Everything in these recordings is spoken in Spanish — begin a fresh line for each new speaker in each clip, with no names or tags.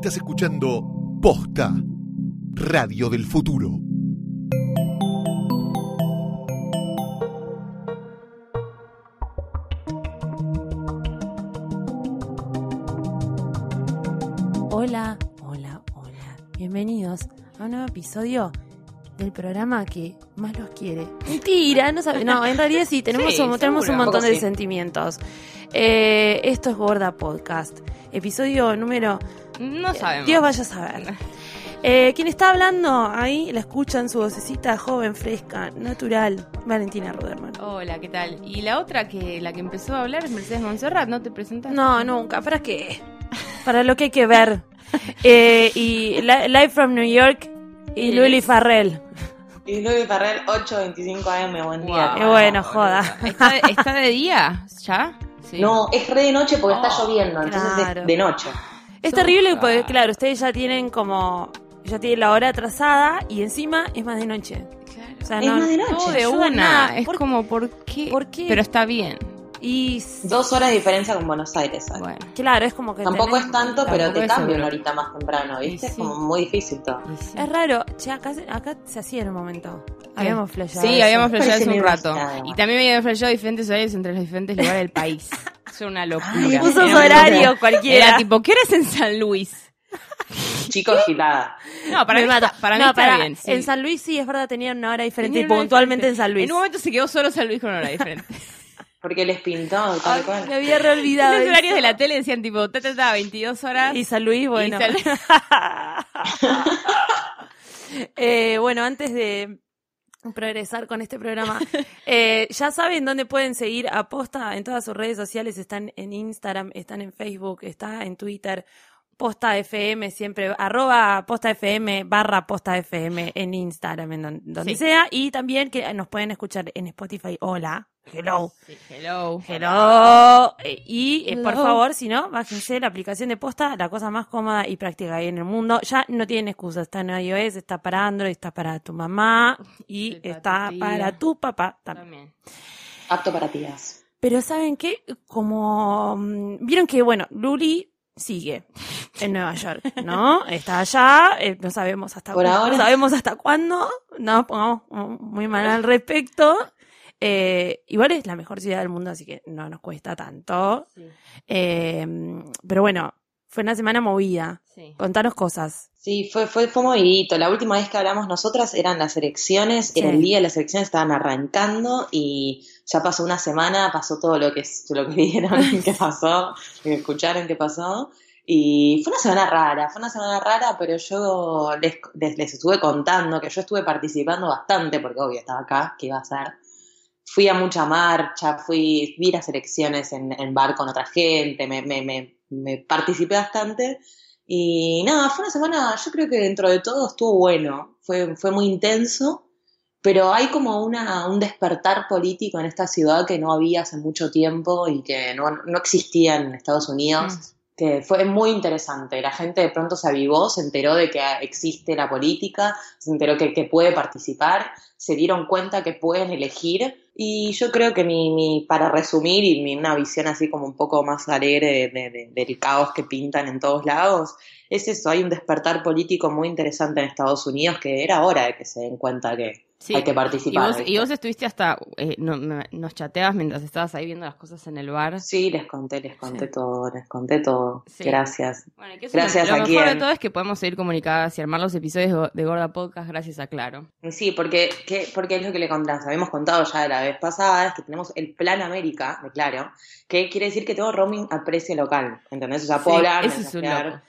Estás escuchando Posta, Radio del Futuro.
Hola, hola, hola. Bienvenidos a un nuevo episodio del programa que más los quiere. Mentira, no sabe. No, en realidad sí, tenemos,
Sí,
un, tenemos un montón de
sí.
sentimientos. Eh, esto es Gorda Podcast. Episodio número.
No sabemos.
Dios vaya a saber. Eh, quien está hablando ahí, la escuchan su vocecita joven, fresca, natural. Valentina Roderman.
Hola, ¿qué tal? Y la otra que la que empezó a hablar es Mercedes Monserrat, ¿no te presentas?
No, nunca. ¿Para qué? Para lo que hay que ver. Eh, y Li- Live from New York y
Y
Luli. Farrell.
Y Luis Farrell, 8.25 am, buen día.
Qué bueno, joda.
¿Está de, está de día ya? Sí.
No, es re de noche porque está
Oh,
lloviendo, entonces
claro.
es de noche.
Es terrible porque, claro, ustedes ya tienen como. Ya tienen la hora atrasada y encima es más de noche.
Claro.
O sea,
Es
no,
más de noche.
No
de una.
nada.
Es
¿Por-
como, ¿por qué?
¿Por qué?
Pero está bien.
Y.
Dos horas de diferencia con Buenos Aires. ¿sabes?
Bueno.
Claro, es como que.
Tampoco
tenés-
es tanto,
Tampoco
pero te
es
cambia una horita más temprano, ¿viste?
Sí.
Es como muy difícil todo.
sí.
Es raro. Che, acá, se- acá se hacía en un momento. Habíamos flasheado.
Sí,
eso.
habíamos flasheado
Parece
hace un rato. Y también habíamos flasheado diferentes horarios entre los diferentes lugares del país. Era una locura. Una
horarios
locura.
cualquiera.
Era tipo, ¿qué eres en San Luis?
Chicos, gilada.
No, para
Me
mí, para mí
No,
está
pará,
bien. sí.
En San Luis sí, es verdad, tenían una hora diferente y puntualmente
diferente.
en San Luis.
En un momento se quedó solo San Luis con una hora diferente.
Porque les pintó, tal
Ay,
cual.
me había reolvidado.
Los
eso.
horarios de la tele decían tipo, ta, ta, ta, 22 horas.
Y San Luis, bueno.
San-
Eh, bueno, antes de progresar con este programa, eh, ya saben dónde pueden seguir a Posta en todas sus redes sociales. Están en Instagram, están en Facebook, está en Twitter. Posta FM siempre, arroba Posta FM barra Posta FM en Instagram, en don- donde
Sí.
sea. Y también que nos pueden escuchar en Spotify. Hola, hello.
Sí, hello.
Hello. Eh, Y eh, por favor, si no, bájense la aplicación de posta, la cosa más cómoda y práctica ahí en el mundo. Ya no tienen excusa. Está en iOS, está para Android, está para tu mamá y
Sí,
está para tu papá también.
También.
Apto para tías.
Pero ¿saben qué? Como mm, vieron que, bueno, Luli sigue en Nueva York, ¿no? Está allá, eh, no sabemos hasta
Por
cu-
ahora.
no sabemos hasta cuándo, no pongamos muy mal al respecto. Eh, igual es la mejor ciudad del mundo, así que no nos cuesta tanto.
Sí,
Eh, pero bueno, fue una semana movida.
sí.
Contanos cosas.
Sí, fue, fue, fue movidito. La última vez que hablamos nosotras eran las elecciones, era
Sí.
el día de las elecciones, estaban arrancando y ya pasó una semana, pasó todo lo que, lo que vieron que pasó, que escucharon que pasó. Y fue una semana rara, fue una semana rara, pero yo les, les, les estuve contando que yo estuve participando bastante, porque obvio estaba acá, ¿qué iba a hacer? Fui a mucha marcha, fui, vi las elecciones en, en bar con otra gente, me, me, me, me participé bastante. Y nada, fue una semana, yo creo que dentro de todo estuvo bueno, fue, fue muy intenso, pero hay como una, un despertar político en esta ciudad que no había hace mucho tiempo y que no, no existía en Estados Unidos, fue muy interesante. La gente de pronto se avivó, se enteró de que existe la política, se enteró que, que puede participar, se dieron cuenta que pueden elegir. Y yo creo que mi, para resumir y mi, una visión así como un poco más alegre de- de- del caos que pintan en todos lados, es eso, hay un despertar político muy interesante en Estados Unidos que era hora de que se den cuenta que
Sí.
hay que
Y
participar.
y vos estuviste hasta, eh, no- me- nos chateabas mientras estabas ahí viendo las cosas en el bar.
Sí, les conté, les conté
Sí.
todo, les conté todo.
Sí.
Gracias.
Bueno, que
Gracias
lo
a
mejor
quién.
de todo es que podemos seguir comunicadas y armar los episodios de Gorda Podcast gracias a Claro.
Sí, porque, que- porque es lo que le contamos, habíamos contado ya de la vez pasada, es que tenemos el Plan América, de claro, que quiere decir que todo roaming a precio local, ¿entendés? O sea, puedo hablar,
es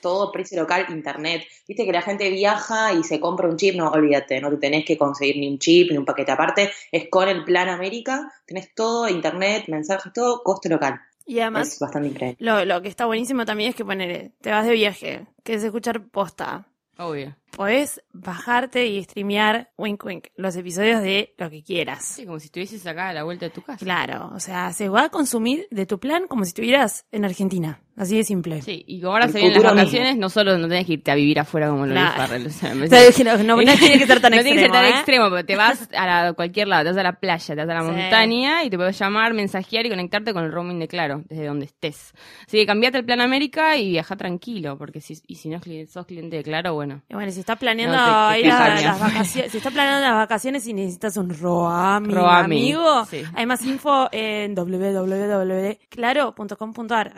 todo precio local, internet. Viste que la gente viaja y se compra un chip, no, olvídate, no te tenés que conseguir ni un chip, ni un paquete aparte, es con el Plan América, tenés todo, internet, mensajes, todo, costo local.
Y además,
es bastante increíble.
lo, lo que está buenísimo también es que poner, te vas de viaje, quieres escuchar posta.
Obvio.
Podés bajarte y streamear, wink wink, los episodios de lo que quieras.
Sí, como si estuvieses acá a la vuelta de tu casa.
Claro, o sea, se va a consumir de tu plan como si estuvieras en Argentina. Así de simple.
Sí, y como ahora se vienen las vacaciones, no solo no tenés que irte a vivir afuera como lo
Claro.
Farrell. O sea, me
O sea, que no, no- no tiene que ser tan
no
extremo.
tiene que ser tan
¿eh?
extremo, pero te vas a la- cualquier lado, te vas a la playa, te vas a la
Sí.
montaña y te puedes llamar, mensajear y conectarte con el roaming de Claro, desde donde estés. Así que cambiate el plan América y viaja tranquilo, porque si, y si no sos cliente de Claro, bueno.
Y bueno, si estás planeando
No, te- te
ir a las vacaciones, si estás planeando las vacaciones y necesitas un roaming,
Roaming,
amigo,
sí.
hay más info en www.claro.com.ar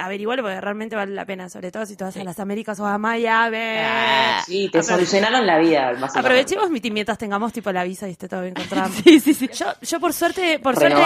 averigualo porque realmente vale la pena, sobre todo si te vas a las Américas o a Miami.
Ah,
Sí, te solucionaron la vida.
Aprovechemos mi mientras tengamos tipo la visa y esté todo bien con Trump.
Sí, sí, sí.
Yo, yo por suerte, por suerte,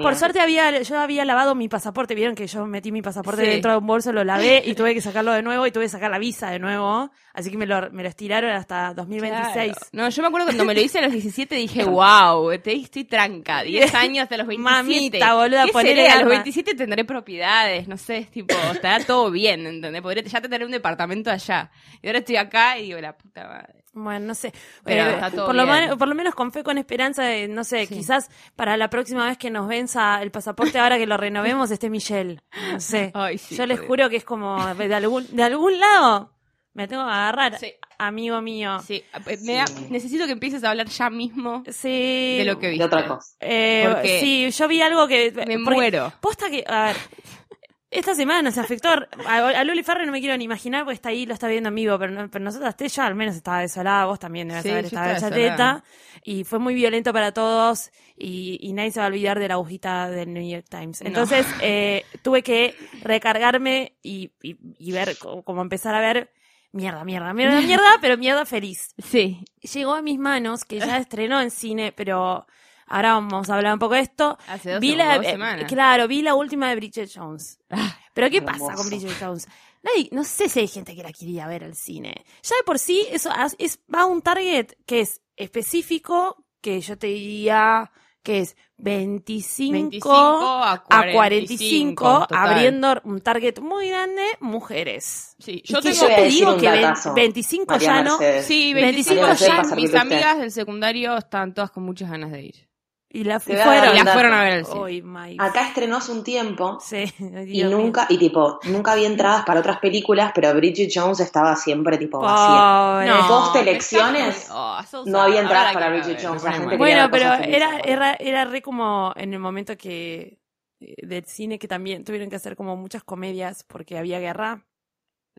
por suerte había, yo había lavado mi pasaporte, vieron que yo metí mi pasaporte
Sí.
dentro de un bolso, lo lavé y tuve que sacarlo de nuevo y tuve que sacar la visa de nuevo, así que me lo, me lo estiraron hasta 2026.
Claro. No, yo me acuerdo cuando me lo hice a los 17 dije, wow, te estoy tranca, 10 años hasta los 27.
Mamita, boluda,
¿Qué seré? A los
garra.
27 tendré propiedades, no sé, es tipo, estará todo bien, ¿entendés? Podré ya tener un departamento allá. Y ahora estoy acá y digo, la puta madre.
Bueno, no sé.
Pero
Eh,
está todo
por, lo
bien.
man- por lo menos con fe, con esperanza de, no sé,
Sí.
quizás para la próxima vez que nos venza el pasaporte, ahora que lo renovemos, esté Michelle. No sé.
Ay, sí,
Yo les juro que es como, de algún, de algún lado, me tengo que agarrar,
Sí.
amigo mío.
Sí, eh, me da- necesito que empieces a hablar ya mismo
Sí.
de lo que
De
viste.
otra cosa.
Eh,
Porque
sí, yo vi algo que...
Me
porque
muero.
Posta que, a ver, esta semana se afectó a, a Luli Farrell no me quiero ni imaginar porque está ahí, lo está viendo en vivo, pero, no- pero nosotras, yo al menos estaba desolada, vos también debes
Sí,
haber estado
desolada.
y fue muy violento para todos, y, y nadie se va a olvidar de la agujita del New York Times.
No.
Entonces, eh, tuve que recargarme y, y, y ver, co- como empezar a ver, mierda, mierda, mierda, mierda, pero mierda feliz
Sí,
llegó a mis manos, que ya estrenó en cine, pero ahora vamos a hablar un poco de esto.
hace dos,
Vi la,
dos
eh,
semanas.
claro, vi la última de Bridget Jones. Pero ¿qué
hermoso.
pasa con Bridget Jones? Nadie, no sé si hay gente que la quería ver al cine. Ya de por sí, eso es, va a un target que es específico, que yo te diría que es 25,
25 a
a
45,
45,
total.
abriendo un target muy grande, mujeres.
Sí, yo tengo...
Te digo que ve-
datazo,
25
María
ya no,
Mercedes.
Sí,
25
25
ya-.
Mis amigas del secundario están todas con muchas ganas de ir.
Y la fueron.
Y a ver al cine.
Uy, my-
Acá estrenó hace un tiempo
Sí,
y
mío.
nunca, y tipo, nunca había entradas para otras películas, pero Bridget Jones estaba siempre tipo vacía.
Pobre.
Post elecciones,
oh, so
no había entradas para Bridget Jones, la gente
Bueno, pero era, era, era re como en el momento que eh, del cine que también tuvieron que hacer como muchas comedias porque había guerra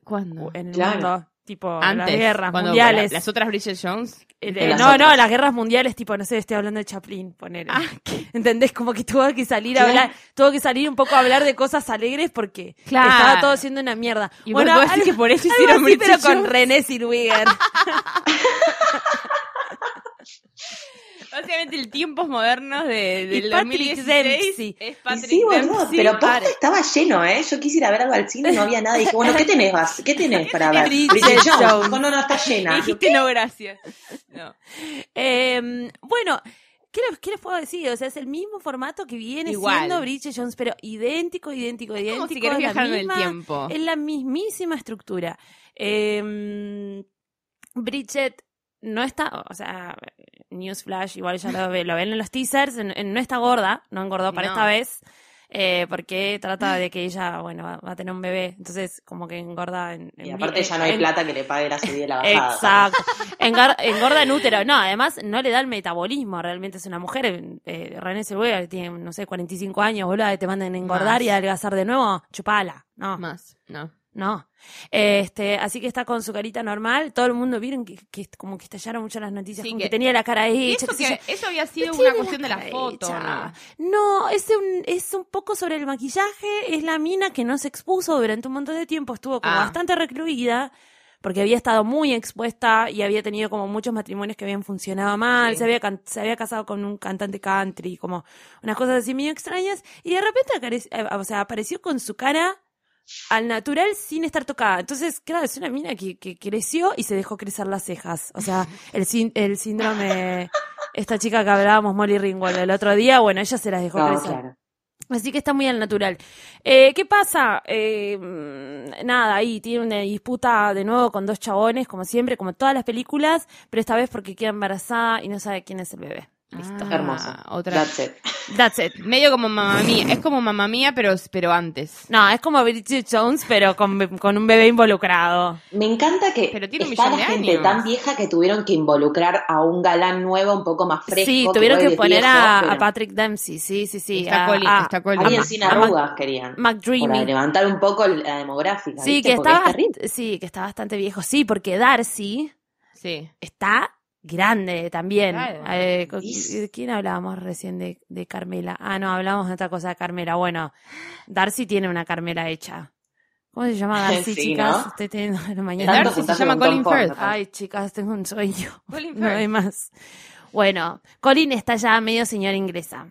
¿Cuándo?
en el
Claro.
mundo, tipo
Antes,
las guerras
cuando
mundiales.
la- las otras Bridget Jones.
Eh, no, no, las guerras mundiales, tipo, no sé, estoy hablando de Chaplin, poner.
Ah,
¿Entendés? Como que tuvo que salir a hablar, tuvo que salir un poco a hablar de cosas alegres porque
Claro.
estaba todo siendo una mierda.
Y bueno, vos
algo-
que por eso hicieron
así, pero con. René Zellweger.
Básicamente el tiempos modernos de, del
Y Patrick
2016
Dempsey.
es Patrick
sí, boludo, pero posta estaba lleno, ¿eh? Yo quisiera ver algo al cine y no había nada. Y dije, bueno, ¿qué tenés, Bas? ¿Qué tenés para ver?
Bridget
Jones. No, no, está llena.
dijiste no, gracias. No.
Eh, bueno, ¿qué les, qué les puedo decir? O sea, es el mismo formato que viene
Igual.
siendo Bridget Jones, pero idéntico, idéntico, idéntico.
Como si querés
es la
viajar en el tiempo.
Es la mismísima estructura. Eh, Bridget no está, o sea, Newsflash, igual ya lo, lo ven en los teasers, en- en- no está gorda, no engordó para
No.
esta vez. eh, porque trata de que ella, bueno, va, va a tener un bebé, entonces como que engorda en...
Y
en-
aparte ya no hay
en-
plata que le pague la subida y la bajada.
Exacto. Engar- engorda en útero. No, además no le da el metabolismo. Realmente es una mujer. Eh, René Zellweger tiene, no sé, 45 años, boludo, te mandan a engordar
Más.
y adelgazar de nuevo. Chupala. No,
Más, no.
No. Este, así que está con su carita normal. Todo el mundo vieron que, que como que estallaron mucho las noticias,
Sí,
como
que-
que, tenía la cara
Y
hecha.
eso, que, eso había sido una cuestión de la foto. ¿no?
No, es un, es un poco sobre el maquillaje. Es la mina que no se expuso durante un montón de tiempo. Estuvo como
Ah.
bastante recluida. Porque había estado muy expuesta y había tenido como muchos matrimonios que habían funcionado mal.
Sí.
Se, había can- se había casado con un cantante country, como unas cosas así medio extrañas. Y de repente eh, o sea, apareció con su cara al natural sin estar tocada. Entonces, claro, es una mina que, que creció y se dejó crecer las cejas. O sea, el, el síndrome, esta chica que hablábamos, Molly Ringwald, el otro día, bueno, ella se las dejó
No,
crecer.
claro.
Así que está muy al natural. Eh, ¿Qué pasa? Eh, nada, ahí tiene una disputa de nuevo con dos chabones, como siempre, como todas las películas, pero esta vez porque queda embarazada y no sabe quién es el bebé. Listo.
Ah,
Hermoso.
Otra.
That's it.
That's it.
Medio como mamá mía. Es como mamá mía, pero, pero antes.
No, es como Bridget Jones, pero con, con un bebé involucrado.
Me encanta que
Pero tiene
está la
de
gente
años.
tan vieja que tuvieron que involucrar a un galán nuevo un poco más fresco.
sí, tuvieron que poner
viejo,
a,
pero
a Patrick Dempsey, sí, sí, sí.
Está
a-
Colin,
a-
está Colin.
Alguien sin arrugas querían.
McDreamy.
Para levantar un poco la demográfica.
Sí,
¿viste?
que está,
es
sí, que está bastante viejo. Sí, porque Darcy
Sí.
está grande también.
Claro.
Eh,
Sí.
¿De quién hablábamos recién de, de Carmela? Ah, no, hablamos de otra cosa de Carmela. Bueno, Darcy tiene una Carmela hecha. ¿Cómo se llama Darcy,
Sí,
chicas?
¿no?
Estoy teniendo la
El
mañana.
Darcy se llama Colin Firth.
Ay, chicas, tengo un sueño.
Colin
No hay
Firth.
más. Bueno, Colin está ya medio señora inglesa.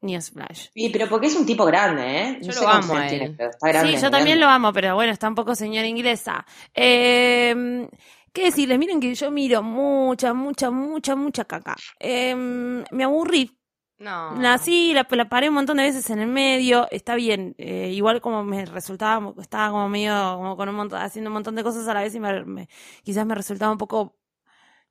Newsflash.
Y, pero porque es un tipo grande, ¿eh?
Yo
No
lo amo a
años
él.
tiene, pero está grande.
Sí, yo también lo amo, pero bueno, está un poco señora inglesa. Eh, ¿Qué decirles? Miren que yo miro mucha, mucha, mucha, mucha caca. Eh, me aburrí.
No.
La, sí, la, la paré un montón de veces en el medio. Está bien. eh, igual como me resultaba, estaba como medio, como con un montón, haciendo un montón de cosas a la vez y me- me- quizás me resultaba un poco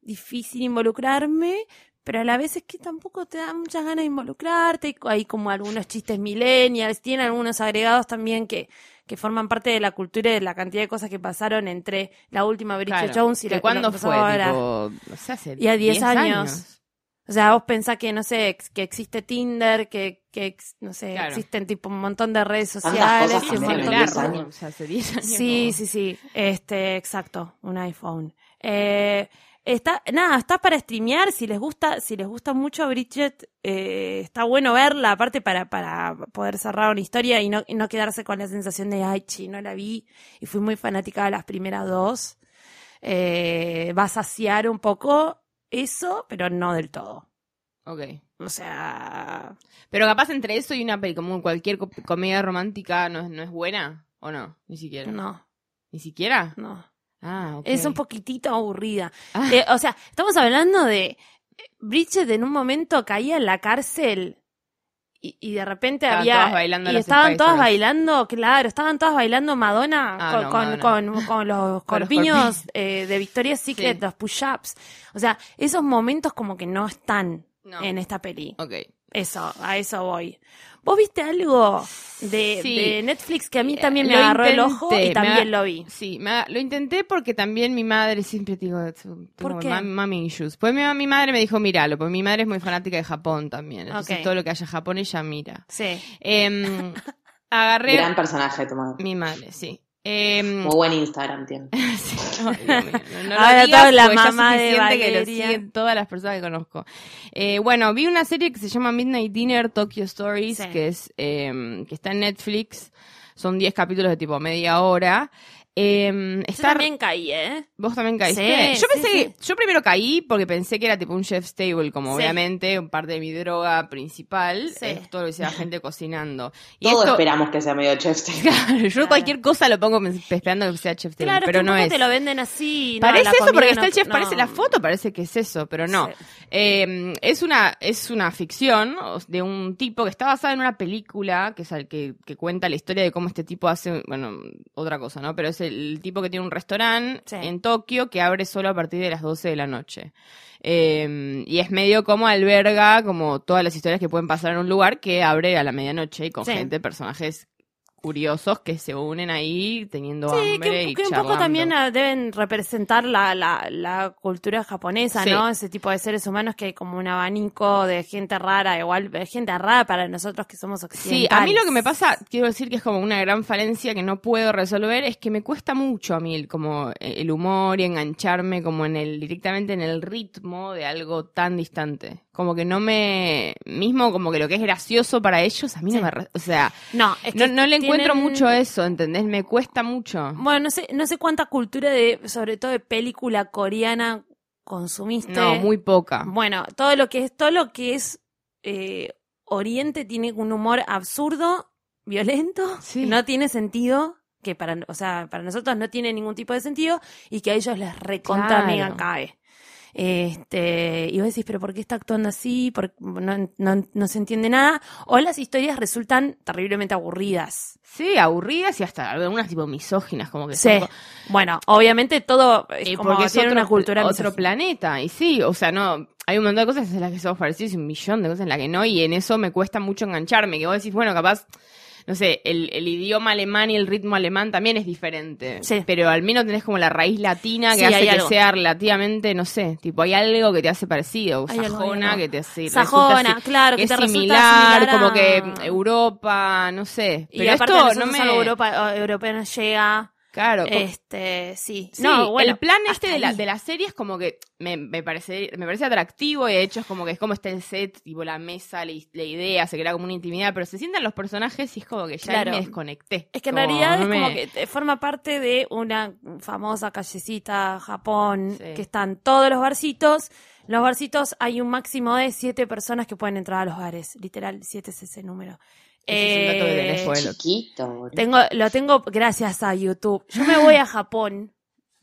difícil involucrarme. Pero a la vez es que tampoco te da muchas ganas de involucrarte. Hay como algunos chistes millennials, tiene algunos agregados también que, que forman parte de la cultura y de la cantidad de cosas que pasaron entre la última Bridget
Claro.
Jones y
¿Que
la
¿Cuándo
que pasó
fue?
ahora.
Tipo, no sé, hace
Y a 10
10
años. O sea, vos pensás que, no sé, que existe Tinder, que, que no sé,
Claro.
existen tipo un montón de redes
Tantas
sociales y un montón
10
de...
años.
O sea, hace 10 años.
Sí, sí, sí. Este, exacto, un iPhone. Eh, está, nada, está para streamear. Si les gusta, si les gusta mucho Bridget, eh, está bueno verla, aparte para, para poder cerrar una historia y no, y no quedarse con la sensación de ay, chi, no la vi y fui muy fanática de las primeras dos. Eh, va a saciar un poco eso, pero no del todo.
Ok.
O sea,
Pero capaz entre eso y una peli, como cualquier co- comedia romántica, ¿no es, ¿no es buena? ¿O no? Ni siquiera.
no,
¿Ni siquiera?
no.
Ah.
Es un poquitito aburrida.
Ah.
Eh, o sea, estamos hablando de eh, Bridget en un momento caía en la cárcel y, y de repente
Estaban
había
todas bailando
y estaban
Spice
todas
Girls.
bailando, claro, estaban todas bailando Madonna
Ah,
con,
no,
con,
Madonna.
con- con los
Con los
corpiños
corpiños.
eh, de Victoria's Secret,
Sí.
los push-ups. O sea, esos momentos como que no están
No.
en esta peli.
Ok.
Eso, a eso voy. ¿Vos viste algo de,
Sí.
de Netflix que a mí
Eh,
también me
lo
agarró el ojo y también lo vi?
Sí, me lo intenté porque también mi madre siempre te digo,
¿Por qué?
mam- mami issues. Pues mi, mi madre me dijo, míralo, porque mi madre es muy fanática de Japón también. Entonces todo lo que haya Japón ella mira.
Sí.
Em, agarré
Gran personaje tu madre.
mi madre, sí. Em,
Muy buen Instagram tiene.
Sí, no, no
Ahora
digas
toda la mamá de
que lo
Valeria.
siguen todas las personas que conozco. Eh, bueno, vi una serie que se llama Midnight Dinner Tokyo Stories,
Sí.
que es eh, que está en Netflix. Son 10 capítulos de tipo media hora. Eh,
Yo
está,
también caí, ¿eh?
¿Vos también caíste?
Sí,
yo pensé
sí,
que, yo primero caí porque pensé que era tipo un chef's table, como
Sí.
obviamente un parte de mi droga principal
Sí.
es todo lo que sea gente cocinando. Y
Todos
esto,
esperamos que sea medio chef.
claro, yo
Claro.
cualquier cosa lo pongo esperando que sea chef's table,
Claro,
pero
es que
no es.
te lo venden así. no,
Parece
la
eso porque
no-
está el chef,
no.
parece la foto, parece que es eso, pero no.
Sí.
Eh, es una es una ficción de un tipo que está basada en una película que es el que, que cuenta la historia de cómo este tipo hace, bueno, otra cosa, ¿no? Pero es el, tipo que tiene un restaurante
Sí.
en Tokio que abre solo a partir de las 12 de la noche. Eh, y es medio como alberga como todas las historias que pueden pasar en un lugar que abre a la medianoche y con
Sí.
gente, personajes curiosos que se unen ahí teniendo
Sí,
hambre
que,
y
que un poco también ah, deben representar la, la, la cultura japonesa,
Sí.
¿no? Ese tipo de seres humanos que hay como un abanico de gente rara, igual de gente rara para nosotros que somos
Sí,
occidentales.
a mí lo que me pasa, quiero decir que es como una gran falencia que no puedo resolver, es que me cuesta mucho a mí el, como eh, el humor y engancharme como en el, directamente en el ritmo de algo tan distante. Como que no me, mismo como que lo que es gracioso para ellos, a mí
Sí.
no me, o sea,
No, es
no,
que
no le encuentro mucho eso, ¿entendés? Me cuesta mucho.
Bueno, no sé, no sé cuánta cultura de, sobre todo de película coreana consumiste.
No, muy poca.
Bueno, todo lo que es, todo lo que es eh, Oriente tiene un humor absurdo, violento,
Sí.
que no tiene sentido, que para, o sea, para nosotros no tiene ningún tipo de sentido, y que a ellos les recontra
Claro.
mega cae. Este, y vos decís, pero ¿por qué está actuando así? Por- no, no, no se entiende nada. O las historias resultan terriblemente aburridas.
Sí, aburridas y hasta algunas tipo misóginas, como que
Sí.
son
Bueno, obviamente todo es
Eh,
como
porque
tiene una cultura
otro
misógina.
planeta. Y sí, o sea, no, hay un montón de cosas en las que somos parecidos y un millón de cosas en las que no, y en eso me cuesta mucho engancharme. Que vos decís, bueno, capaz, no sé, el, el idioma alemán y el ritmo alemán también es diferente.
Sí.
Pero al menos tenés como la raíz latina que
Sí,
hace que
algo.
sea relativamente, no sé, tipo, hay algo que te hace parecido.
Hay
Sajona
algo.
que te hace.
Sajona, claro, que
es
te resulta
similar,
similar
como que Europa, no sé.
Y
Pero
aparte
esto no me.
Europa, europeo no llega.
Claro,
Este, sí.
Sí,
no, bueno,
el plan este de la, de la serie es como que me, me parece me parece atractivo y de hecho es como que es como está el set, tipo la mesa, la, la idea, se crea como una intimidad, pero se sientan los personajes y es como que ya
Claro.
me desconecté.
Es que en
Como,
realidad
no
es como que te- forma parte de una famosa callecita Japón,
Sí.
que están todos los barcitos. Los barcitos hay un máximo de siete personas que pueden entrar a los bares. Literal, siete es ese número.
Ese es un dato que tenés,
Eh,
Bueno.
Chiquito,
tengo, lo tengo gracias a YouTube. Yo me voy a Japón,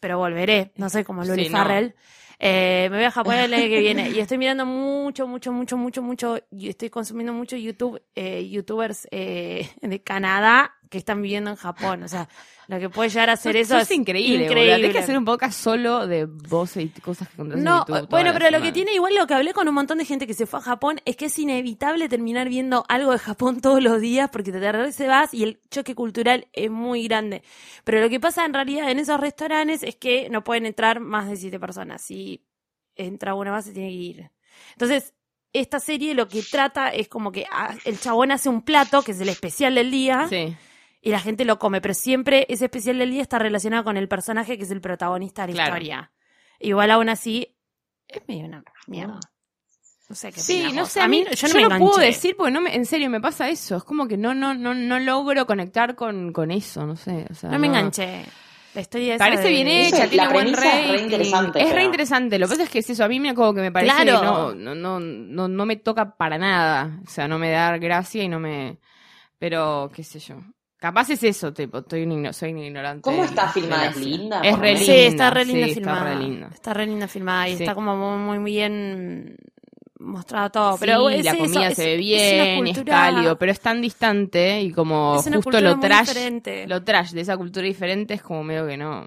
pero volveré. No soy como Luli
Sí, no.
Farrell. Eh, me voy a Japón el año que viene y estoy mirando mucho, mucho, mucho, mucho, mucho. Y estoy consumiendo mucho YouTube, eh, YouTubers eh, de Canadá que están viviendo en Japón. O sea, lo que puede llegar a hacer eso
Sos
es
increíble,
increíble.
Tenés que hacer un podcast solo de voces y cosas que encontrás
No,
en YouTube.
bueno, pero lo que tiene igual lo que hablé con un montón de gente que se fue a Japón es que es inevitable terminar viendo algo de Japón todos los días porque te regresas y vas y el choque cultural es muy grande. Pero lo que pasa en realidad en esos restaurantes es que no pueden entrar más de siete personas. Si entra una más se tiene que ir. Entonces, esta serie lo que trata es como que ah, el chabón hace un plato, que es el especial del día,
Sí.
Y la gente lo come, pero siempre ese especial del día está relacionado con el personaje que es el protagonista de la
Claro.
historia. Igual aún así, es medio una mierda. No sé qué
Sí, no sé, a mí
yo
yo
no
no,
me
puedo
enganché.
decir porque no me, en serio me pasa eso, es como que no no no no logro conectar con, con eso, no sé, o sea,
No me enganché. La historia esa
Parece
de-
bien hecha,
es-
tiene buen
premisa es re interesante,
Es re
pero-
interesante. Lo que pasa es que es eso. A mí me como que me parece
Claro.
que no, no, no, no, no me toca para nada. O sea, no me da gracia y no me. Pero, qué sé yo. Capaz es eso, tipo, estoy un igno- soy un ignorante.
¿Cómo está filmada? ¿Es linda?
Es re linda.
Sí, está re linda
sí,
filmada.
Está re linda.
Está re linda filmada y
Sí.
está como muy, muy bien mostrado todo. Pero
sí,
es
la comida
es-
se ve
es
bien, es,
cultura-
cálido, pero es tan distante y como
Es una
justo lo trash,
diferente.
lo trash de esa cultura diferente es como medio que no,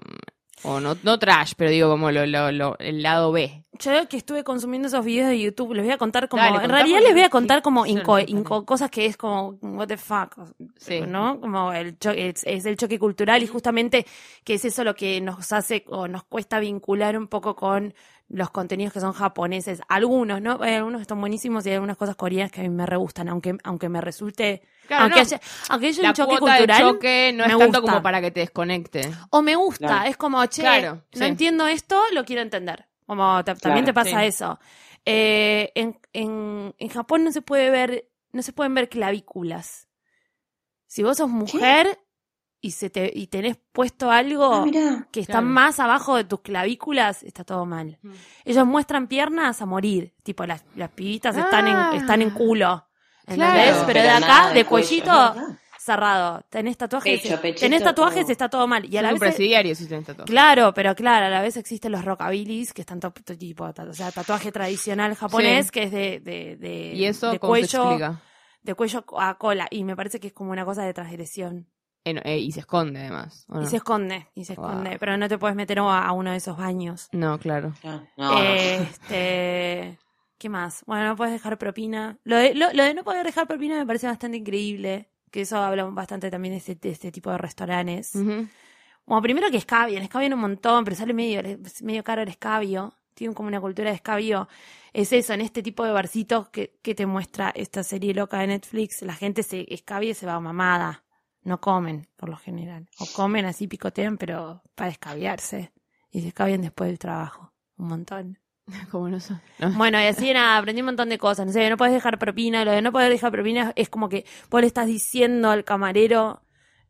o no, no trash, pero digo como lo, lo, lo- el lado B.
Yo que estuve consumiendo esos videos de YouTube, les voy a contar como.
Dale,
en realidad les voy a contar como inco- inco- cosas que es como, what the fuck,
Sí.
¿no? Como el cho- es, es el choque cultural y justamente que es eso lo que nos hace o nos cuesta vincular un poco con los contenidos que son japoneses. Algunos, ¿no? Hay algunos que están buenísimos y hay algunas cosas coreanas que a mí me re gustan, aunque, aunque me resulte.
Claro,
aunque,
no.
haya, aunque haya
La
un choque
cuota de
cultural.
choque no
me
es tanto
gusta.
como para que te desconecte.
O me gusta,
Claro.
es como, che,
Claro,
no
sí.
entiendo esto, lo quiero entender. Como ta- también te pasa
sí.
eso. Eh, en, en, en Japón no se puede ver, no se pueden ver clavículas. Si vos sos mujer y se te, y tenés puesto algo
Ah,
que está
Claro.
más abajo de tus clavículas, está todo mal.
Mm.
Ellos muestran piernas a morir. Tipo, las, las pibitas están
Ah.
en, están en culo. ¿Entendés?
Claro.
Pero de
nada
acá, de
cuello,
cuellito, cerrado. Tenés tatuajes,
Pecho, pechito,
tenés tatuajes,
todo.
está todo mal. Y a la vez
si tenés.
Claro, pero claro, a la vez existen los rockabilis, que están to- to- tipo, o sea, tatuaje tradicional japonés,
Sí.
que es de, de, de,
¿Y eso
de cuello, de cuello a cola. Y me parece que es como una cosa de transgresión.
Eh, eh, y se esconde además. ¿o
Y se esconde, y se esconde.
Wow.
Pero no te puedes meter a, a uno de esos baños.
No,
claro. No, no.
Este, ¿qué más? Bueno, no puedes dejar propina. Lo de, lo, lo de no poder dejar propina me parece bastante increíble. Que eso habla bastante también de este, de este tipo de restaurantes.
Ujú.
Bueno, primero que escabian, escabian un montón, pero sale medio, medio caro el escabio. Tienen como una cultura de escabio. Es eso, en este tipo de barcitos que, que te muestra esta serie loca de Netflix, la gente se escabia y se va mamada. No comen, por lo general. O comen así, picotean, pero para escabiarse. Y se escabian después del trabajo. Un montón.
Como no sé. No.
Bueno, y así nada, aprendí un montón de cosas. No sé, no puedes dejar propina. Lo de no poder dejar propina es como que vos le estás diciendo al camarero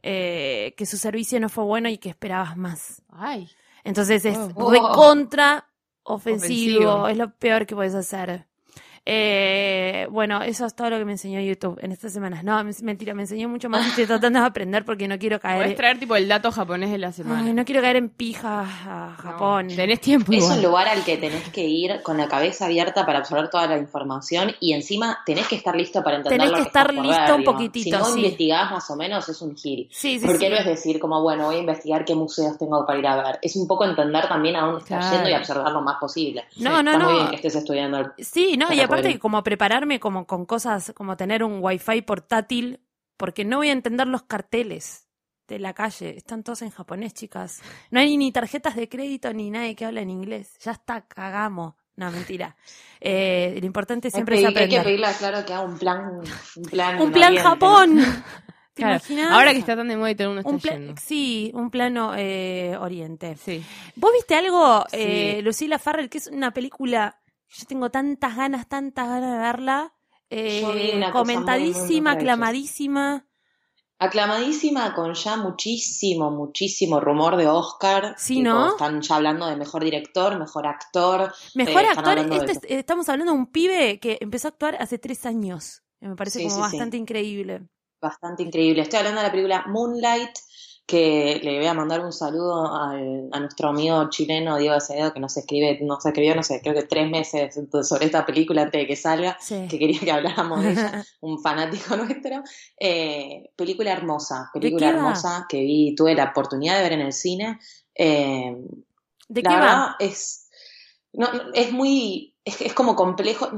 eh, que su servicio no fue bueno y que esperabas más.
Ay.
Entonces es
Oh.
recontra ofensivo.
Ofensivo.
Es lo peor que puedes hacer. Eh, bueno, eso es todo lo que me enseñó YouTube en estas semanas. No, mentira, me enseñó mucho más. Estoy tratando de aprender porque no quiero caer.
Puedes traer tipo el dato japonés de la semana.
Ay, no quiero caer en pija a Japón.
No, tenés tiempo
Es un lugar al que tenés que ir con la cabeza abierta para absorber toda la información y encima tenés que estar listo para entender
Tenés
lo
que
que
estar listo
ver,
un poquitito,
Si no
sí.
investigás más o menos es un gil.
Sí, sí,
Porque
sí.
no es decir como, bueno, voy a investigar qué museos tengo para ir a ver. Es un poco entender también a dónde estás
Claro.
yendo y absorber lo más posible.
No, no,
Está
no.
muy bien que estés estudiando el
Sí, no, y aparte como prepararme como con cosas, como tener un wifi portátil, porque no voy a entender los carteles de la calle. Están todos en japonés, chicas. No hay ni tarjetas de crédito ni nadie que habla en inglés. Ya está, cagamos. No, mentira. Eh, lo importante siempre
hay,
es
que- hay que
aprender.
pedirle a Claro que haga un plan. Un plan,
Un plan. Japón. ¿Te
Claro,
imaginas?
Ahora que está tan de moda y todo mundo
un
está
plan,
yendo.
sí, un plano eh, oriente.
Sí.
¿Vos viste algo,
Sí.
eh, Lucila Farrell, que es una película yo tengo tantas ganas, tantas ganas de verla? Eh, comentadísima, aclamadísima.
Aclamadísima con ya muchísimo, muchísimo rumor de Oscar.
Sí,
Tipo,
¿no?
Están ya hablando de mejor director, mejor actor.
Mejor
Eh,
actor,
de
este es- estamos hablando de un pibe que empezó a actuar hace tres años. que Me parece
Sí,
como
sí, sí.
bastante increíble.
bastante increíble. Estoy hablando de la película Moonlight, que le voy a mandar un saludo al- a nuestro amigo chileno Diego Acevedo, que nos escribe, nos escribió, no sé, creo que tres meses sobre esta película antes de que salga,
Sí.
que quería que habláramos de ella, un fanático nuestro. Eh, película hermosa, película hermosa que vi, tuve la oportunidad de ver en el cine. Eh,
¿De
la
qué
verdad
va?
es, no, es muy, es, es como complejo.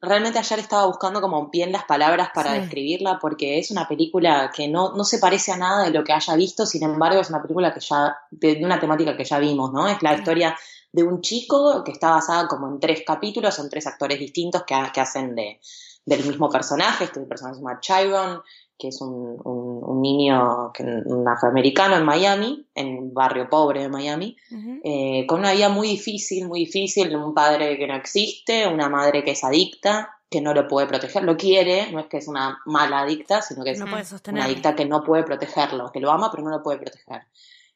Realmente ayer estaba buscando como bien las palabras para
Sí.
describirla porque es una película que no, no se parece a nada de lo que haya visto, sin embargo es una película que ya, de, de una temática que ya vimos, ¿no? Es la historia de un chico que está basada como en tres capítulos, son tres actores distintos que, que hacen de, del mismo personaje, este personaje se llama Chiron, que es un, un- un niño, que- un afroamericano en Miami, en un barrio pobre de Miami, eh, con una vida muy difícil, muy difícil, un padre que no existe, una madre que es adicta, que no lo puede proteger, lo quiere, no es que es una mala adicta, sino que es
No
una adicta que no puede protegerlo, que lo ama pero no lo puede proteger.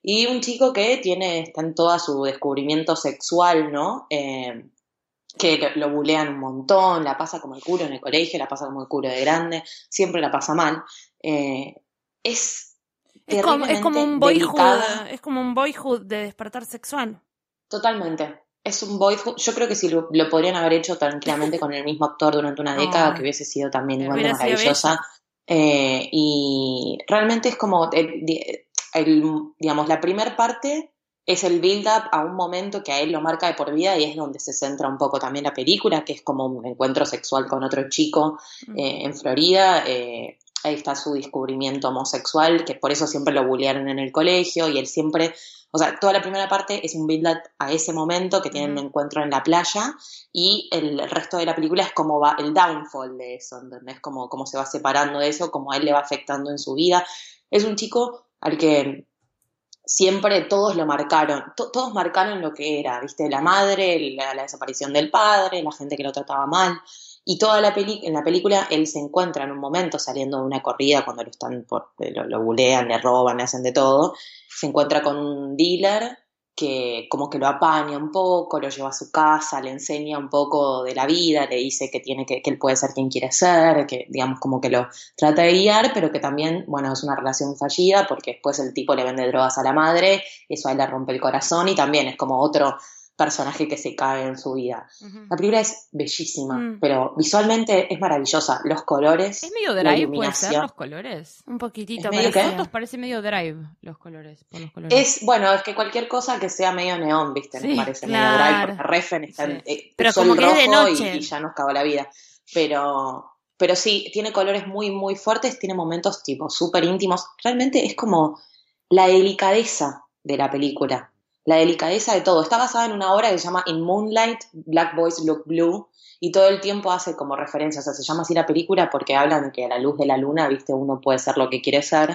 Y un chico que tiene, está en todo su descubrimiento sexual, ¿no? Eh, que lo, lo bulean un montón, la pasa como el culo en el colegio, la pasa como el culo de grande, siempre la pasa mal. Eh, es
Es como, es como un boyhood,
delicada.
es como un boyhood de despertar sexual.
Totalmente. Es un boyhood. Yo creo que si lo, lo podrían haber hecho tranquilamente con el mismo actor durante una década, que hubiese sido también igual de maravillosa. Eh, y realmente es como, el- di- el- digamos, la primera parte es el build-up a un momento que a él lo marca de por vida y es donde se centra un poco también la película, que es como un encuentro sexual con otro chico
Mm.
eh, en Florida. eh, ahí está su descubrimiento homosexual, que por eso siempre lo bullearon en el colegio y él siempre, o sea, toda la primera parte es un build-up a ese momento que tienen
Ujú.
un encuentro en la playa y el resto de la película es como va el downfall de eso, ¿entendés? Como, como se va separando de eso, como a él le va afectando en su vida. Es un chico al que siempre todos lo marcaron, to- todos marcaron lo que era, ¿viste? La madre, la, la desaparición del padre, la gente que lo trataba mal. Y toda la peli en la película él se encuentra en un momento saliendo de una corrida cuando lo están por, lo, lo bulean, le roban, le hacen de todo. Se encuentra con un dealer que como que lo apaña un poco, lo lleva a su casa, le enseña un poco de la vida, le dice que tiene que, que él puede ser quien quiere ser, que digamos como que lo trata de guiar, pero que también, bueno, es una relación fallida porque después el tipo le vende drogas a la madre, eso a él le rompe el corazón y también es como otro personaje que se cae en su vida. La película es bellísima,
Mm.
pero visualmente es maravillosa. Los colores,
¿Es medio
la
drive, puede ser,
iluminación.
los colores?
Un poquitito
medio
En
parecía.
fotos parece medio drive los colores, por los colores.
Es, bueno, es que cualquier cosa que sea medio neón, viste,
Sí,
nos parece
claro.
medio drive, porque Refen está en
Sí.
eh,
Pero
sol
como que es de
y-
noche.
Y, ya nos cagó la vida. Pero, pero sí, tiene colores muy, muy fuertes, tiene momentos tipo súper íntimos. Realmente es como la delicadeza de la película, la delicadeza de todo. Está basada en una obra que se llama In Moonlight, Black Boys Look Blue, y todo el tiempo hace como referencia, o sea, se llama así la película porque hablan de que a la luz de la luna, viste, uno puede ser lo que quiere ser.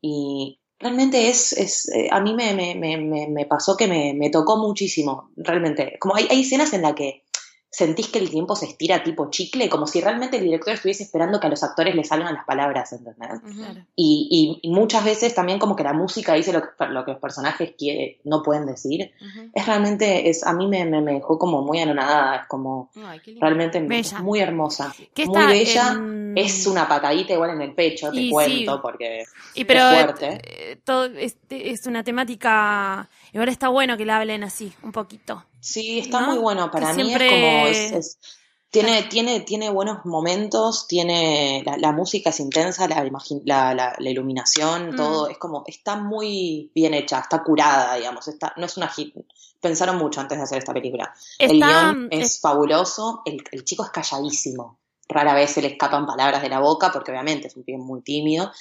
Y realmente es, es eh, a mí me, me, me, me- pasó que me, me tocó muchísimo, realmente. Como hay, hay escenas en las que sentís que el tiempo se estira tipo chicle, como si realmente el director estuviese esperando que a los actores les salgan las palabras, ¿entendés?
Claro.
Y, y- y muchas veces también como que la música dice lo que, lo que los personajes quiere, no pueden decir. Es realmente, es, a mí me, me, me dejó como muy anonadada, es como
Ay, qué lindo.
realmente
Bella.
muy hermosa. Muy bella,
en-
es una patadita igual en el pecho, te
Y
cuento,
sí.
porque
Y pero
es fuerte.
eh, todo es, es una temática. Igual está bueno que la hablen así, un poquito.
Sí, está
¿no?
muy bueno. Para
Que
mí
siempre-
es como. es- es- tiene, tiene, tiene buenos momentos, tiene. La, la música es intensa, la, la, la- la iluminación,
Mm.
todo. Es como. Está muy bien hecha, está curada, digamos. Está, no es una hit. Pensaron mucho antes de hacer esta película. el guion
es-
es fabuloso. El, el chico es calladísimo. Rara vez se le escapan palabras de la boca, porque obviamente es un pibe muy tímido.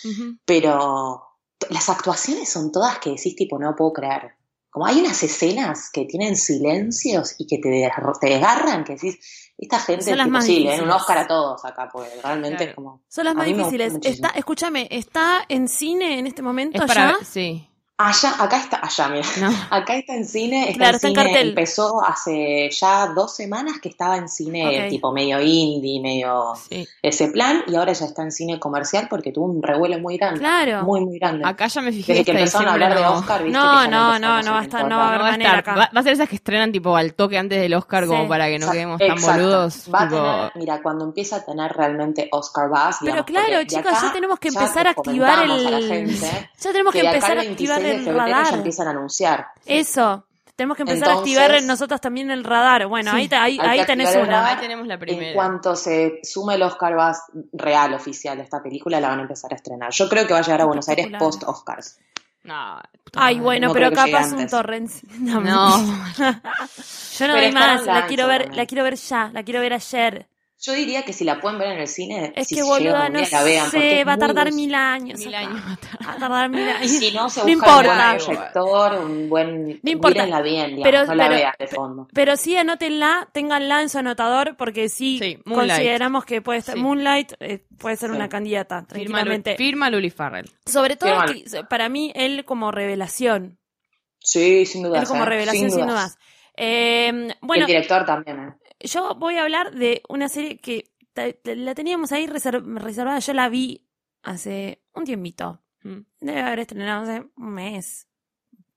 Pero las actuaciones son todas que decís, tipo, no puedo creer. Como hay unas escenas que tienen silencios y que te, te desgarran, que decís, esta gente
Son
es
las
imposible, un. Oscar a todos acá, porque realmente
Claro.
es como...
son las más difíciles. Está, escúchame, ¿está en cine en este momento
Es para. Sí.
Allá, acá está, allá, mira.
No.
Acá está en cine, está
Claro,
en
está en
cine,
cartel.
empezó hace ya dos semanas que estaba en cine tipo medio indie, medio
Sí.
ese plan, y ahora ya está en cine comercial porque tuvo un revuelo muy grande.
Claro.
Muy, muy grande.
Acá ya me fijé
Desde que empezaron a hablar de
no-
Oscar, viste
No,
que
no, no, no va a estar- no va a haber
va
manera
estar.
acá.
Va, va a ser esas que estrenan tipo al toque antes del Oscar como para que no
Exacto,
quedemos tan
exacto.
boludos.
Va a tener, mira, cuando empieza a tener realmente Oscar Buzz,
Pero
digamos,
claro,
de
chicos, ya tenemos que empezar a activar el. ya tenemos que
de
empezar a
el
activar
26 de
el
febrero ya empiezan a anunciar.
Eso. Tenemos que empezar a activar nosotros también el radar. Bueno,
Sí,
ahí, te- ahí, ahí tenés una.
radar.
Ahí tenemos la primera.
En cuanto se sume el Oscar Buzz real, oficial de esta película, la van a empezar a estrenar. Yo creo que va a llegar a Buenos Aires post-Oscars.
No.
Ay, bueno,
No
pero capaz un torrent.
No.
Yo no
Pero
doy más, la quiero ver, la quiero ver ya, la quiero ver ayer.
Yo diría que si la pueden ver en el cine,
Es
si
que
llega
boluda, no
la vean,
sé, va a tardar mil años.
Mil años.
Va a tardar mil años.
Si no, se
No
busca
importa.
un buen proyector, un buen...
No importa.
Mírenla bien, digamos,
Pero-
no la
pero-
veas de fondo.
Pero sí, anótenla, ténganla en su anotador, porque sí,
Sí, Moonlight.
consideramos que puede estar,
Sí.
Moonlight eh, puede ser
Sí.
una candidata, tranquilamente.
firma Luli Farrell.
Sobre todo, para mí, él como revelación.
Sí, sin duda.
él como revelación, sin dudas. Eh, bueno,
el director también, ¿eh?
Yo voy a hablar de una serie que la teníamos ahí reser- reservada. Yo la vi hace un tiempito.
Mm.
Debe haber estrenado hace un mes.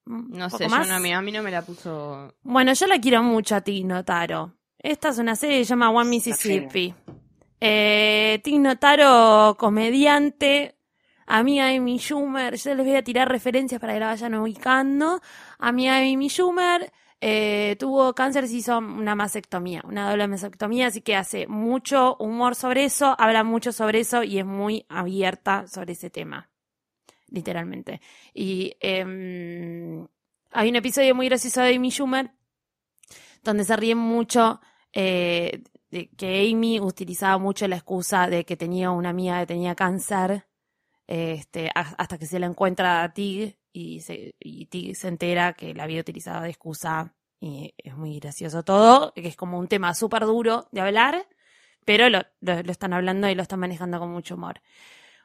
Un
No sé, yo no, a mí, a mí no me la puso.
Bueno, yo la quiero mucho a Tig Notaro. Esta es una serie que se llama One Mississippi. Eh, Tig Notaro, comediante, amiga de Amy Schumer. Yo les voy a tirar referencias para que la vayan ubicando. Amiga de Amy Schumer. Eh, tuvo cáncer, se hizo una mastectomía, una doble mastectomía, así que hace mucho humor sobre eso, habla mucho sobre eso y es muy abierta sobre ese tema, literalmente. Y em, hay un episodio muy gracioso de Amy Schumer donde se ríen mucho eh, de que Amy utilizaba mucho la excusa de que tenía una amiga que tenía cáncer este, hasta que se la encuentra a Tig y, se, y Tig se entera que la había utilizado de excusa y es muy gracioso todo, que es como un tema súper duro de hablar, pero lo, lo, están hablando y lo están manejando con mucho humor.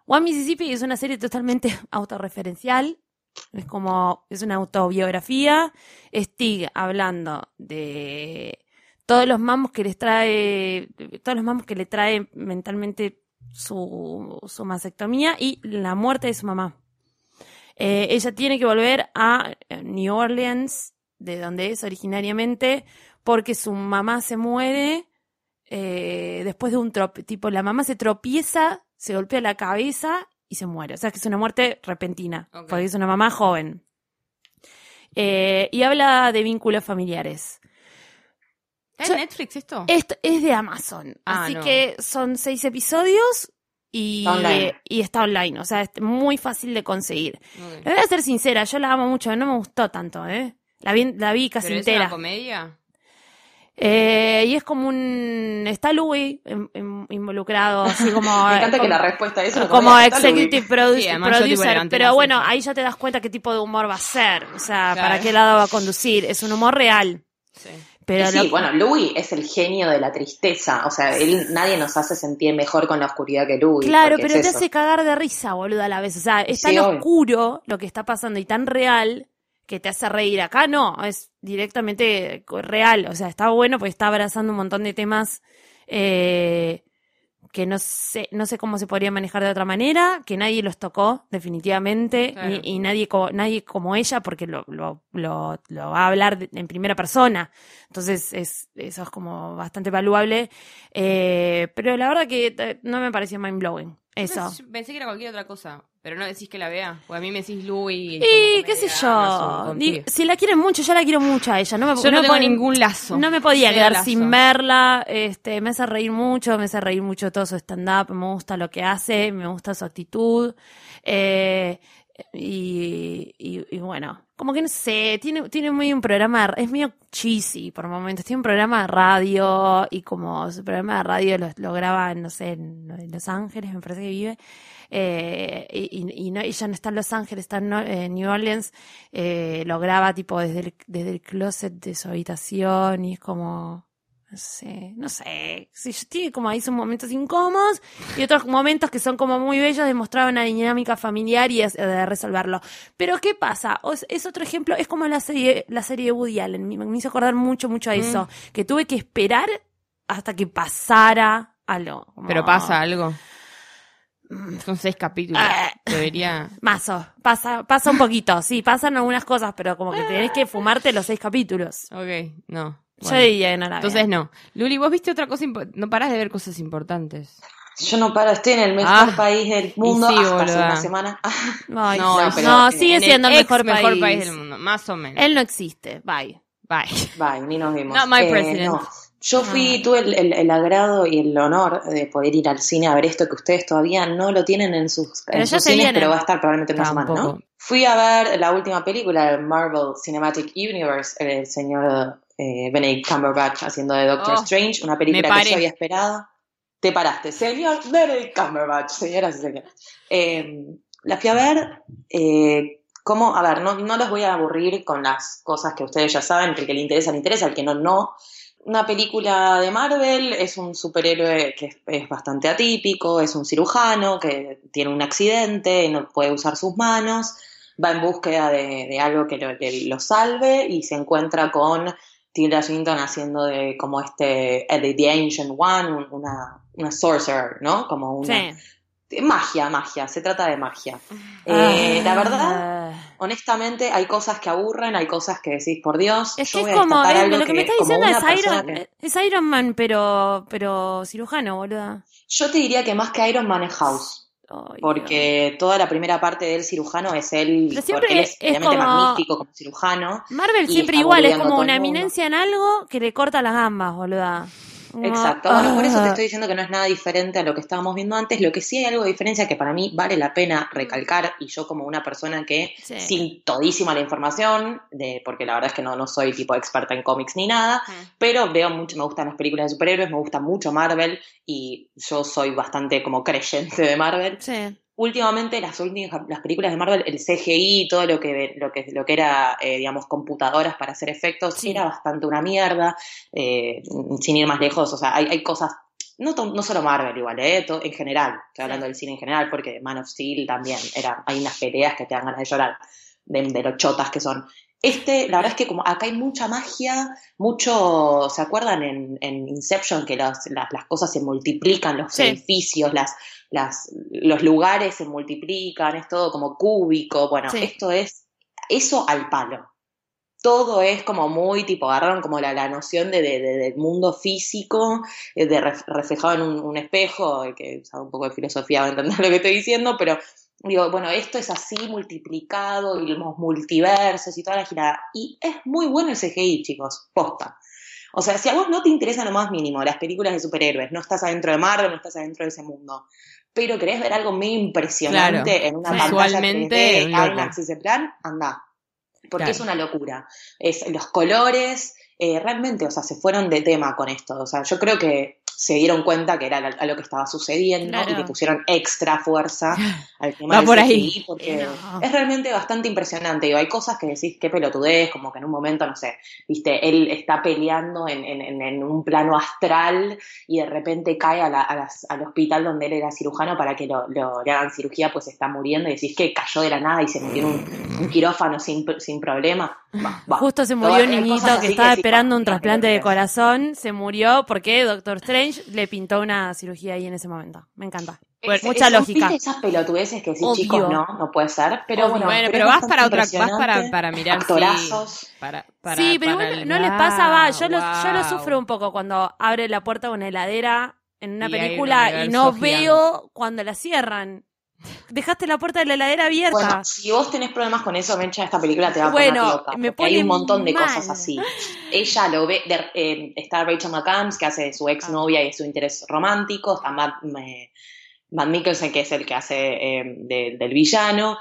One Mississippi es una serie totalmente autorreferencial, es como, es una autobiografía, es Tig hablando de todos los mamos que les trae, todos los mamos que le trae mentalmente su, su mastectomía y la muerte de su mamá. Eh, ella tiene que volver a New Orleans, de donde es originariamente, porque su mamá se muere eh, después de un tipo la mamá se tropieza, se golpea la cabeza y se muere. O sea que es una muerte repentina, porque es una mamá joven. Eh, y habla de vínculos familiares.
¿Es
Yo-
Netflix esto?
Esto es de Amazon,
Ah,
así
no.
que son seis episodios y
Está online.
y está online, o sea, es muy fácil de conseguir. Le voy a ser sincera, yo la amo mucho, no me gustó tanto, ¿eh? La vi, la vi casi
¿Pero es
entera.
una comedia?
Eh, y es como un... Está Louis in- in- involucrado, así como...
Me encanta que la respuesta a eso es
como executive
Sí,
producer, pero bueno, ahí ya te das cuenta qué tipo de humor va a ser, o sea,
Claro.
para qué lado va a conducir. Es un humor real,
Sí.
Pero
sí,
lo-
bueno, Louis es el genio de la tristeza. O sea, él, nadie nos hace sentir mejor con la oscuridad que Louis.
Claro, pero
es
te
eso.
hace cagar de risa, boludo, a la vez. O sea, es
Sí,
tan
obvio.
oscuro lo que está pasando y tan real que te hace reír. Acá no, es directamente real. O sea, está bueno porque está abrazando un montón de temas eh, que no sé, no sé cómo se podría manejar de otra manera, que nadie los tocó, definitivamente,
Claro.
y, y nadie, co- nadie como ella, porque lo, lo, lo, lo va a hablar de- en primera persona. Entonces, es, eso es como bastante valuable. Eh, pero la verdad que eh, no me pareció mind blowing. Eso.
Pensé que era cualquier otra cosa, pero no decís que la vea. Porque a mí me decís Louis.
Y qué sé yo. Si la quieren mucho, yo la quiero mucho a ella. No me,
Yo no, tengo
me-
ningún lazo.
No me podía quedar
lazo.
sin verla. Este, me hace reír mucho, me hace reír mucho todo su stand-up. Me gusta lo que hace, me gusta su actitud. Eh, y, y, y bueno, como que no sé, tiene, tiene muy un programa, es medio cheesy por momentos. Tiene un programa de radio y como su programa de radio lo, lo graba, no sé, en, Los Ángeles, me parece que vive. Eh, y, y- no, ella no está en Los Ángeles, está en New Orleans. Eh, lo graba tipo desde el, desde el closet de su habitación y es como, no sé, no sé. Tiene como ahí sus momentos incómodos y otros momentos que son como muy bellos de mostrar una dinámica familiar y es- de resolverlo. Pero ¿qué pasa? O Es, es otro ejemplo, es como la serie, la serie de Woody Allen. Me, me hizo acordar mucho, mucho a eso. Que tuve que esperar hasta que pasara algo. Como-
Pero pasa algo. Son seis capítulos.
Ah.
Debería.
Mazo, pasa, pasa un poquito, sí, pasan algunas cosas, pero como que tenés que fumarte los seis capítulos.
Ok, no.
Yo diría no la
Entonces no. Luli, vos viste otra cosa impo- No parás de ver cosas importantes.
Yo no paro, estoy en el mejor
Ah,
país del mundo
sí,
hasta hace
boluda.
una semana.
Ay,
No,
no,
no, pero-
no, sigue
En
siendo el
ex
mejor, país.
país del mundo, más o menos.
Él no existe, bye.
Bye.
Bye, ni nos vimos.
Not my
Eh,
president.
no. Yo fui, tuve el, el- el agrado y el honor de poder ir al cine a ver esto que ustedes todavía no lo tienen en sus,
Pero
en sus cines, pero va a estar probablemente en una semana. ¿no? Fui a ver la última película de Marvel Cinematic Universe, el señor eh, Benedict Cumberbatch haciendo de Doctor
Oh,
Strange, una película que yo había esperado. Te paraste, señor Benedict Cumberbatch, señoras y señores. Eh, la fui a ver, eh, ¿cómo? A ver, no, no los voy a aburrir con las cosas que ustedes ya saben, que el que le interesa, le interesa, el que no, no. Una película de Marvel es un superhéroe que es, es bastante atípico, es un cirujano que tiene un accidente, no puede usar sus manos, va en búsqueda de, de algo que lo, que lo salve y se encuentra con Tilda Swinton haciendo de como este eh, de The Ancient One, un- una, una sorcerer, ¿no? Como una
Sí.
magia, magia, se trata de magia. Eh, la verdad,
Ah.
honestamente, hay cosas que aburren, hay cosas que decís, por Dios,
Es
yo
que
voy
es
a
como, eh,
algo
lo que me estás diciendo es Iron,
que-
es Iron Man, pero, pero cirujano, boluda.
Yo te diría que más que Iron Man es House.
Ay, Dios.
Porque toda la primera parte del cirujano es él,
Pero siempre
porque él es,
es como-
magnífico como cirujano.
Marvel siempre igual, es como una eminencia en algo que le corta las gambas, boluda.
Exacto. Bueno, por eso te
ah.
estoy diciendo que no es nada diferente a lo que estábamos viendo antes. Lo que sí hay algo de diferencia que para mí vale la pena recalcar, y yo como una persona que,
Sí.
sin todísima la información, de, porque la verdad es que no, no soy tipo experta en cómics ni nada, pero veo mucho, me gustan las películas de superhéroes, me gusta mucho Marvel, y yo soy bastante como creyente de Marvel.
Sí.
Últimamente las últimas las películas de Marvel, el CGI, todo lo que lo que lo que era eh, digamos computadoras para hacer efectos
Sí.
era bastante una mierda. eh, sin ir más lejos, o sea, hay, hay cosas no, no solo Marvel igual, eh, en general, estoy hablando del cine en general, porque Man of Steel también, era, hay unas peleas que te dan ganas de llorar, de, de lo chotas que son. Este, la verdad es que como acá hay mucha magia, mucho, ¿se acuerdan en, en Inception que las, las, las cosas se multiplican, los
Sí.
edificios, las, las, los lugares se multiplican, es todo como cúbico, bueno,
Sí.
esto es eso al palo. Todo es como muy tipo, agarraron como la, la noción de, de- de- del mundo físico, eh, de ref- reflejado en un, un espejo, el que sabe un poco de filosofía va a entender lo que estoy diciendo, pero digo, bueno, esto es así multiplicado y los multiversos y toda la girada. Y es muy bueno el CGI, chicos, posta. O sea, si a vos no te interesa lo más mínimo las películas de superhéroes, no estás adentro de Marvel, no estás adentro de ese mundo, pero querés ver algo muy impresionante
Claro.
en una pantalla
Visualmente,
3D,
un loco.
IMAX, plan, anda. Porque
Claro.
es una locura. Es los colores, eh, realmente, o sea, se fueron de tema con esto. O sea, yo creo que se dieron cuenta que era a lo que estaba sucediendo
Claro.
y le pusieron extra fuerza al tema
Va
del
por ahí.
porque
No.
es realmente bastante impresionante. Digo, hay cosas que decís, qué pelotudez, como que en un momento, no sé, viste, él está peleando en, en- en- un plano astral y de repente cae a la- a las- al hospital donde él era cirujano para que lo, lo- le hagan cirugía, pues está muriendo y decís que cayó de la nada y se metió en un, un quirófano sin, sin problema.
Justo se murió un niñito que estaba esperando
"Ah,
un
qué
trasplante de
pelotudez".
corazón, se murió porque Doctor Strange le pintó una cirugía ahí en ese momento. Me encanta.
Es-
mucha
es-
lógica.
¿viste esas pelotudeces que
Obvio.
chicos, no, no puede ser. Pero
Obvio.
bueno,
pero vas para otra, vas para, mirar. sí,
Actorazos.
para, para,
sí, pero
para
igual
el-
no les pasa, va. Yo lo, yo lo
Wow.
sufro un poco cuando abre la puerta de una heladera en una
Y hay un
película y no veo cuando la cierran. Dejaste la puerta de la heladera abierta.
Bueno, si vos tenés problemas con eso, Mencha, esta película te va a
Bueno,
poner loca.
me
hay un montón de cosas así. Ella lo ve, de- eh, está Rachel McAdams, que hace de su ex novia y de su interés romántico, está Matt, eh, Matt Mikkelsen, que es el que hace eh, de- del villano.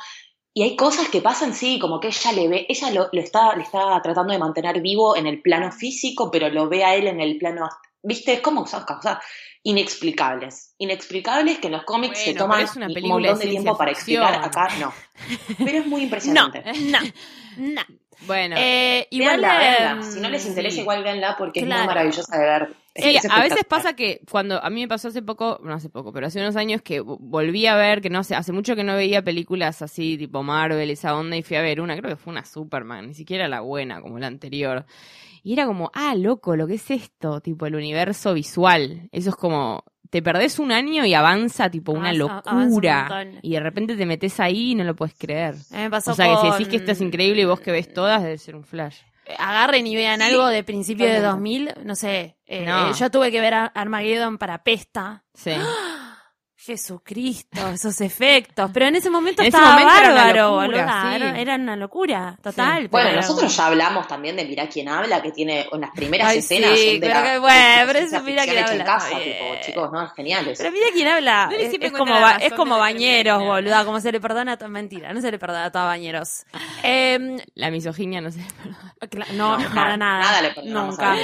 Y hay cosas que pasan, sí, como que ella le ve, ella lo, lo está, le está tratando de mantener vivo en el plano físico, pero lo ve a él en el plano, ¿viste? Es como cosas inexplicables. Inexplicables que en los cómics se toman
una
un montón
de
de tiempo para explicar, acá no. Pero es muy impresionante.
no, no.
Bueno,
Eh, igual,
Véanla, véanla.
em,
Si no les interesa,
sí.
igual véanla porque es muy maravillosa de ver.
Sí, a veces pasa que cuando a mí me pasó hace poco, no hace poco, pero hace unos años que vo- volví a ver, que no sé, hace mucho que no veía películas así tipo Marvel, esa onda, y fui a ver una, creo que fue una Superman, ni siquiera la buena como la anterior. Y era como, ah, loco, lo que es esto, tipo el universo visual. Eso es como, te perdés un año y avanza tipo una
Avanza-
locura. Y de repente te metes ahí y no lo puedes creer.
Me pasó
O sea que si decís que esto es increíble y vos que ves todas, debe ser un flash.
agarren y vean
Sí,
algo de principio de
totalmente.
2000, no sé, eh,
No.
yo tuve que ver a- Armageddon para Pesta.
Sí.
Jesucristo, esos efectos. Pero en ese momento
En ese
estaba
momento era una
bárbaro,
locura,
boluda.
sí.
Era, era una locura, total.
Sí.
Bueno, nosotros ya hablamos también de Mirá quién habla, que tiene unas primeras
Ay,
escenas.
sí, pero
la-
que- bueno,
de
pero eso Mirá quién
en
habla,
casa,
bien.
tipo, chicos, no, geniales.
Pero mira quién habla. Es, como, ba- es como bañeros, boluda. Como se le perdona a toda mentira. No se le perdona a todos bañeros. Eh,
La misoginia, no sé.
cla- no,
No,
para nada.
Nada le perdonamos
Nunca.
a.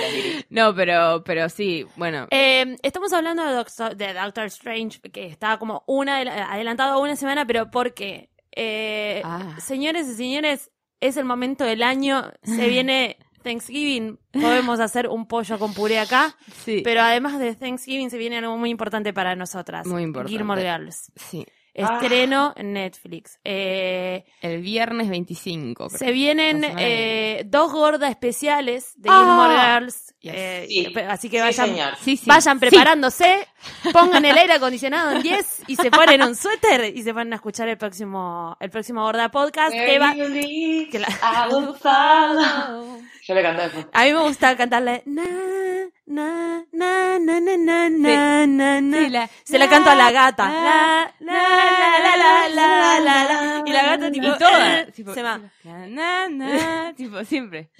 No, pero, pero sí, bueno.
Eh, estamos hablando de Doctor, de Doctor Strange, que está como una adel- adelantado a una semana, pero ¿por qué? Eh,
Ah.
Señores y señores, es el momento del año, se viene Thanksgiving, podemos hacer un pollo con puré acá,
Sí.
pero además de Thanksgiving se viene algo muy importante para nosotras.
Muy importante.
Gilmore Girls.
sí.
Estreno en Netflix. Eh,
El viernes 25. creo.
se vienen eh, dos gordas especiales de
Ah.
Gilmore Girls.
Yes.
eh,
Sí.
Así que vayan,
señor.
Sí, sí.
Vayan
Sí.
preparándose, pongan el aire acondicionado en 10 y se ponen un suéter y se van a escuchar el próximo, el próximo Gorda Podcast que va. Que la-
I will follow. Yo le canto después.
A mí me gusta cantarle na, na, na, na, na, na, na, na, na.
Sí, la-
Se la canto a la gata.
la-
La, la, la, la, la, la, la. Y la gata tipo
Y todas.
eh,
tipo,
se va.
Na, na, na, tipo, siempre.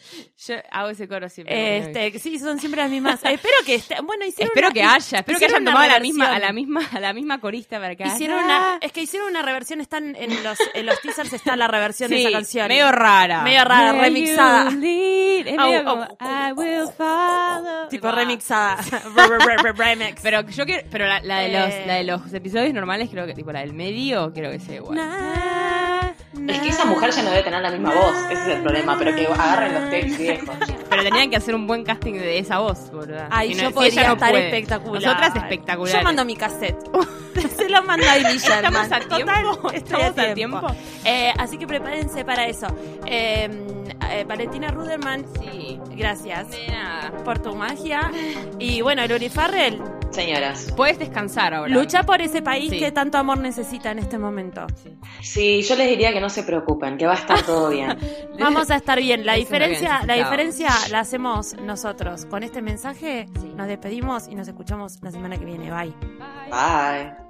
Yo hago ese coro siempre.
Este, sí, son siempre las mismas. Espero que esté, bueno, hicieron
Espero
una-
que haya, espero que hayan tomado a la misma, a la misma, a la misma corista para que
Hicieron una, es que hicieron una reversión, están en los, en los teasers está la reversión de esa canción.
medio rara.
Medio rara, remixada.
lead. Es medio como, I will follow.
tipo. Remixada. Re- re- re- re- Remix.
Pero yo quiero, pero la, la de los,
Eh.
la de los episodios normales creo que tipo la del medio creo que sea igual.
Na,
Es que esa mujer ya no debe tener la misma voz, ese es el problema, pero que agarren los textos viejos.
Pero tenían que hacer un buen casting de esa voz, boludo.
Ay,
Si no-
yo
si
podría
ella no
estar
puede.
espectacular.
Nosotras espectaculares.
Yo mando mi cassette. Se lo manda a Amy
Estamos
Sherman.
a tiempo.
Total,
Estamos a tiempo.
Eh, así que prepárense para eso. Eh, eh, Valentina Ruderman,
Sí.
gracias por tu magia. Y bueno, Lori Farrell,
Señoras.
Puedes descansar ahora.
lucha por ese país
Sí.
que tanto amor necesita en este momento.
Sí.
Sí, yo les diría que no se preocupen, que va a estar todo bien.
Vamos a estar bien. La
Es
diferencia,
bien
la diferencia la hacemos nosotros. Con este mensaje
Sí.
nos despedimos y nos escuchamos la semana que viene. Bye.
Bye.